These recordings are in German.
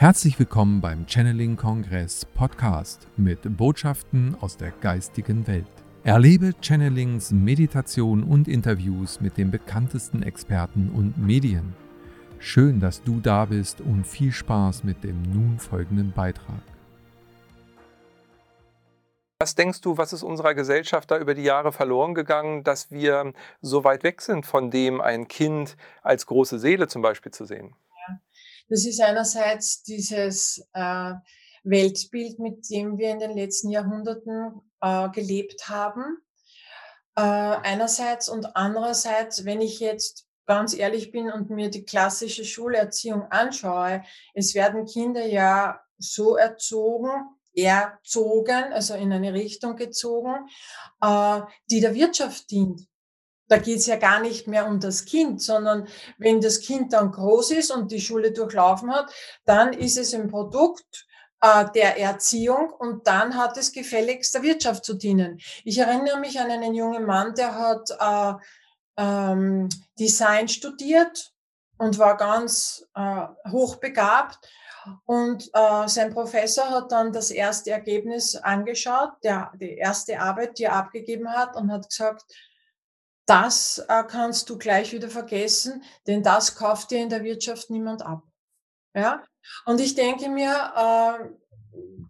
Herzlich willkommen beim Channeling Kongress Podcast mit Botschaften aus der geistigen Welt. Erlebe Channelings, Meditation und Interviews mit den bekanntesten Experten und Medien. Schön, dass du da bist und viel Spaß mit dem nun folgenden Beitrag. Was denkst du, was ist unserer Gesellschaft da über die Jahre verloren gegangen, dass wir so weit weg sind von dem, ein Kind als große Seele zum Beispiel zu sehen? Das ist einerseits dieses äh, Weltbild, mit dem wir in den letzten Jahrhunderten äh, gelebt haben. Äh, einerseits und andererseits, wenn ich jetzt ganz ehrlich bin und mir die klassische Schulerziehung anschaue, es werden Kinder ja so erzogen, erzogen, also in eine Richtung gezogen, äh, die der Wirtschaft dient. Da geht es ja gar nicht mehr um das Kind, sondern wenn das Kind dann groß ist und die Schule durchlaufen hat, dann ist es ein Produkt äh, der Erziehung und dann hat es gefälligst der Wirtschaft zu dienen. Ich erinnere mich an einen jungen Mann, der hat äh, ähm, Design studiert und war ganz äh, hochbegabt. Und äh, sein Professor hat dann das erste Ergebnis angeschaut, der, die erste Arbeit, die er abgegeben hat, und hat gesagt, das äh, kannst du gleich wieder vergessen, denn das kauft dir in der Wirtschaft niemand ab. Ja? Und ich denke mir, äh,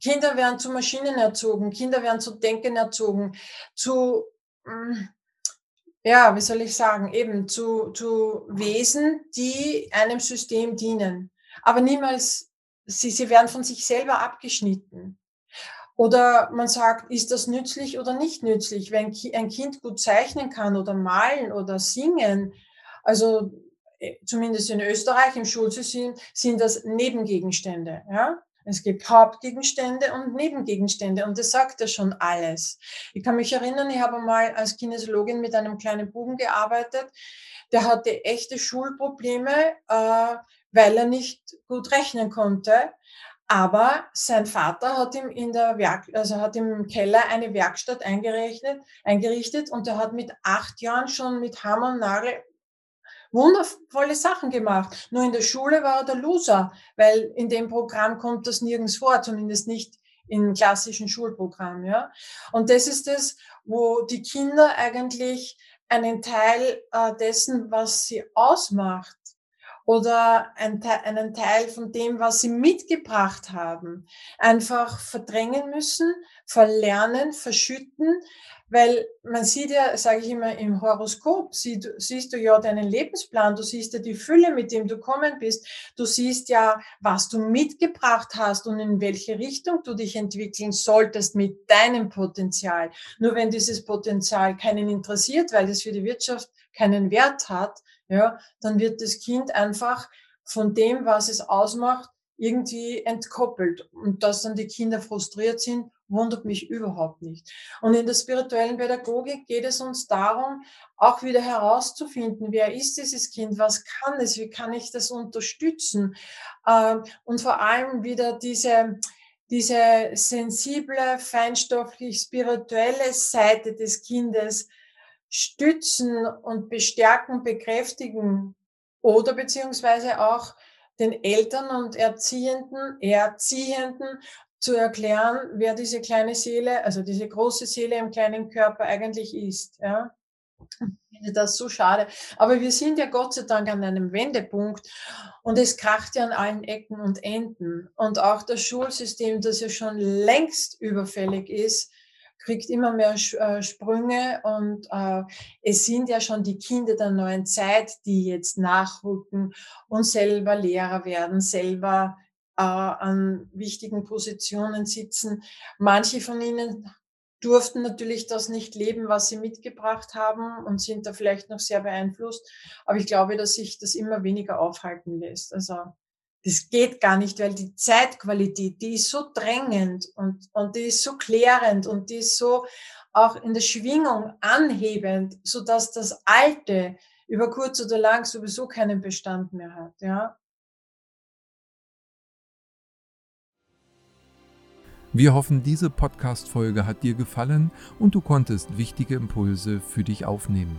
Kinder werden zu Maschinen erzogen, Kinder werden zu Denken erzogen, zu, mm, ja, wie soll ich sagen, eben zu, zu Wesen, die einem System dienen. Aber niemals, sie, sie werden von sich selber abgeschnitten. Oder man sagt, ist das nützlich oder nicht nützlich? Wenn ein Kind gut zeichnen kann oder malen oder singen, also äh, zumindest in Österreich im Schulsystem sind das Nebengegenstände. Ja? Es gibt Hauptgegenstände und Nebengegenstände und das sagt ja schon alles. Ich kann mich erinnern, ich habe mal als Kinesiologin mit einem kleinen Buben gearbeitet, der hatte echte Schulprobleme, äh, weil er nicht gut rechnen konnte. Aber sein Vater hat ihm in der Werk, also hat im Keller eine Werkstatt eingerichtet, eingerichtet und er hat mit acht Jahren schon mit Hammer und Nagel wundervolle Sachen gemacht. Nur in der Schule war er der Loser, weil in dem Programm kommt das nirgends vor, zumindest nicht im klassischen Schulprogramm, ja. Und das ist es, wo die Kinder eigentlich einen Teil äh, dessen, was sie ausmacht, oder ein, einen Teil von dem, was sie mitgebracht haben, einfach verdrängen müssen, verlernen, verschütten, weil man sieht ja, sage ich immer, im Horoskop siehst, siehst, du ja deinen Lebensplan, du siehst ja die Fülle, mit dem du kommen bist, du siehst ja, was du mitgebracht hast und in welche Richtung du dich entwickeln solltest mit deinem Potenzial. Nur wenn dieses Potenzial keinen interessiert, weil es für die Wirtschaft keinen Wert hat, ja, dann wird das Kind einfach von dem, was es ausmacht, irgendwie entkoppelt. Und dass dann die Kinder frustriert sind, wundert mich überhaupt nicht. Und in der spirituellen Pädagogik geht es uns darum, auch wieder herauszufinden, wer ist dieses Kind, was kann es, wie kann ich das unterstützen. Ähm, und vor allem wieder diese, diese sensible, feinstofflich spirituelle Seite des Kindes stützen und bestärken, bekräftigen oder beziehungsweise auch den Eltern und Erziehenden, Erziehenden zu erklären, wer diese kleine Seele, also diese große Seele im kleinen Körper eigentlich ist. Ja? Ich finde das so schade. Aber wir sind ja Gott sei Dank an einem Wendepunkt und es kracht ja an allen Ecken und Enden. Und auch das Schulsystem, das ja schon längst überfällig ist, kriegt immer mehr äh, Sprünge und äh, es sind ja schon die Kinder der neuen Zeit, die jetzt nachrücken und selber Lehrer werden, selber äh, an wichtigen Positionen sitzen. Manche von ihnen durften natürlich das nicht leben, was sie mitgebracht haben und sind da vielleicht noch sehr beeinflusst. Aber ich glaube, dass sich das immer weniger aufhalten lässt. Also das geht gar nicht, weil die Zeitqualität, die ist so drängend und, und die ist so klärend und die ist so auch in der Schwingung anhebend, so dass das Alte über kurz oder lang sowieso keinen Bestand mehr hat, ja. Wir hoffen, diese Podcast-Folge hat dir gefallen und du konntest wichtige Impulse für dich aufnehmen.